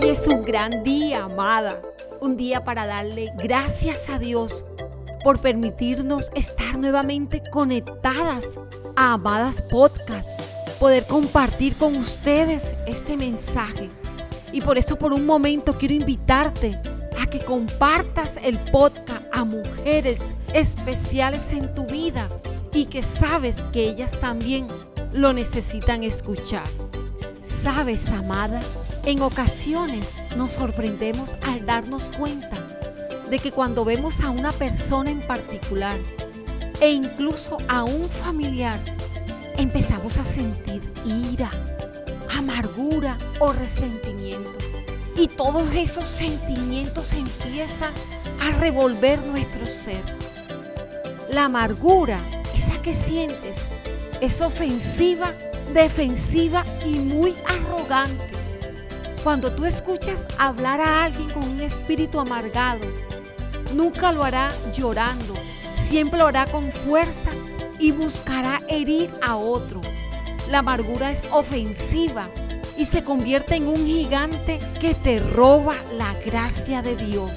Hoy es un gran día, amada. Un día para darle gracias a Dios por permitirnos estar nuevamente conectadas a Amadas Podcast, poder compartir con ustedes este mensaje. Y por eso por un momento quiero invitarte a que compartas el podcast a mujeres especiales en tu vida y que sabes que ellas también lo necesitan escuchar. Sabes, amada, en ocasiones nos sorprendemos al darnos cuenta de que cuando vemos a una persona en particular e incluso a un familiar, empezamos a sentir ira, amargura o resentimiento. Y todos esos sentimientos empiezan a revolver nuestro ser. La amargura, esa que sientes, es ofensiva, defensiva y muy arrogante. Cuando tú escuchas hablar a alguien con un espíritu amargado, nunca lo hará llorando, siempre lo hará con fuerza y buscará herir a otro. La amargura es ofensiva y se convierte en un gigante que te roba la gracia de Dios.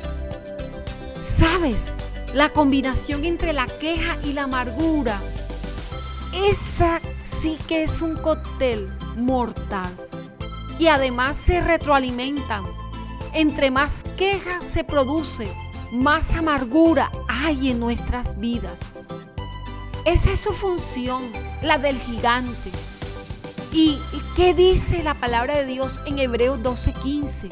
¿Sabes? La combinación entre la queja y la amargura, esa sí que es un cóctel mortal. Y además se retroalimentan. Entre más queja se produce, más amargura hay en nuestras vidas. Esa es su función, la del gigante. ¿Y qué dice la palabra de Dios en Hebreos 12:15?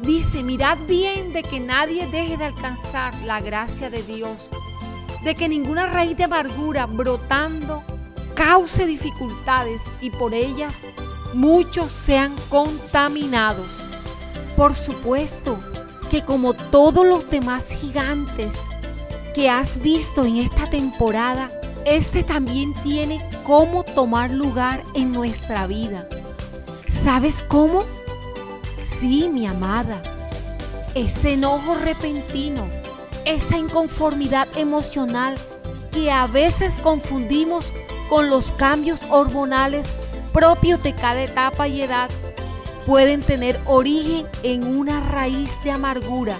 Dice, mirad bien de que nadie deje de alcanzar la gracia de Dios, de que ninguna raíz de amargura brotando cause dificultades y por ellas muchos sean contaminados. Por supuesto que como todos los demás gigantes que has visto en esta temporada, este también tiene cómo tomar lugar en nuestra vida. ¿Sabes cómo? Sí, mi amada. Ese enojo repentino, esa inconformidad emocional que a veces confundimos con los cambios hormonales propios de cada etapa y edad, pueden tener origen en una raíz de amargura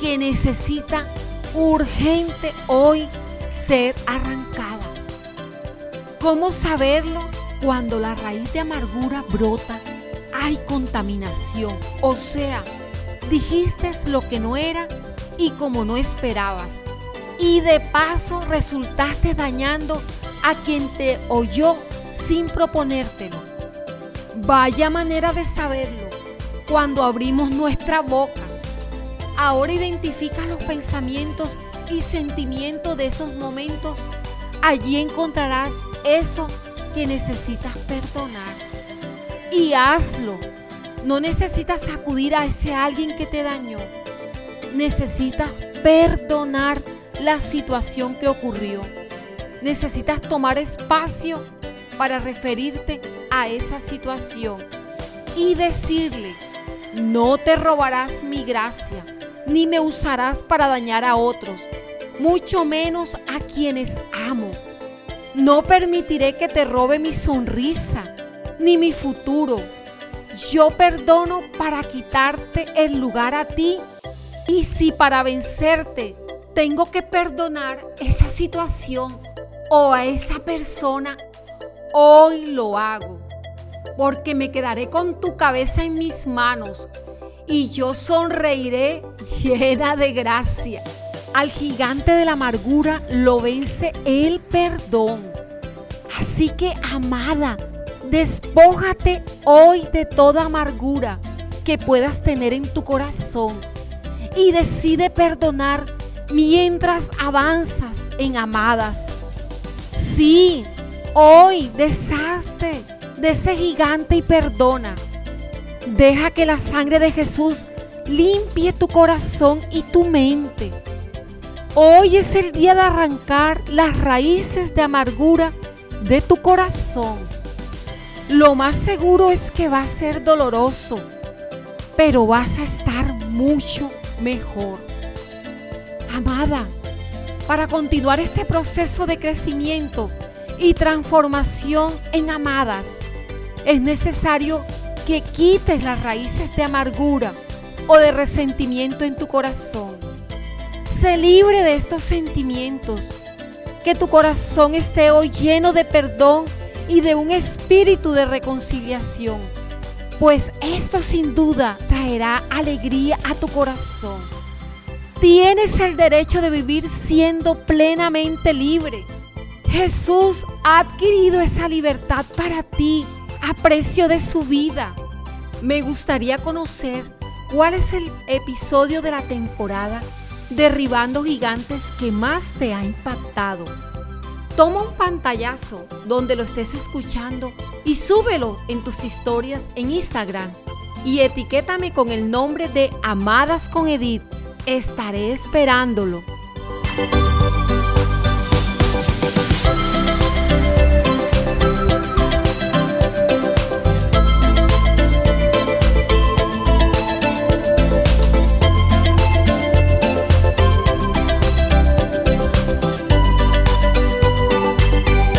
que necesita urgente hoy ser arrancada. ¿Cómo saberlo? Cuando la raíz de amargura brota, hay contaminación. O sea, dijiste lo que no era y como no esperabas. Y de paso resultaste dañando a quien te oyó sin proponértelo. Vaya manera de saberlo cuando abrimos nuestra boca. Ahora identifica los pensamientos y sentimiento de esos momentos, allí encontrarás eso que necesitas perdonar. Y hazlo. No necesitas acudir a ese alguien que te dañó. Necesitas perdonar la situación que ocurrió. Necesitas tomar espacio para referirte a esa situación y decirle, no te robarás mi gracia, ni me usarás para dañar a otros mucho menos a quienes amo. No permitiré que te robe mi sonrisa, ni mi futuro. Yo perdono para quitarte el lugar a ti. Y si para vencerte tengo que perdonar esa situación o a esa persona, hoy lo hago. Porque me quedaré con tu cabeza en mis manos y yo sonreiré llena de gracia. Al gigante de la amargura lo vence el perdón. Así que, amada, despójate hoy de toda amargura que puedas tener en tu corazón y decide perdonar mientras avanzas en amadas. Sí, hoy deshazte de ese gigante y perdona. Deja que la sangre de Jesús limpie tu corazón y tu mente. Hoy es el día de arrancar las raíces de amargura de tu corazón. Lo más seguro es que va a ser doloroso, pero vas a estar mucho mejor. Amada, para continuar este proceso de crecimiento y transformación en amadas, es necesario que quites las raíces de amargura o de resentimiento en tu corazón. Sé libre de estos sentimientos. Que tu corazón esté hoy lleno de perdón y de un espíritu de reconciliación, pues esto sin duda traerá alegría a tu corazón. Tienes el derecho de vivir siendo plenamente libre. Jesús ha adquirido esa libertad para ti a precio de su vida. Me gustaría conocer cuál es el episodio de la temporada Derribando Gigantes que más te ha impactado. Toma un pantallazo donde lo estés escuchando y súbelo en tus historias en Instagram y etiquétame con el nombre de Amadas con Edith. Estaré esperándolo.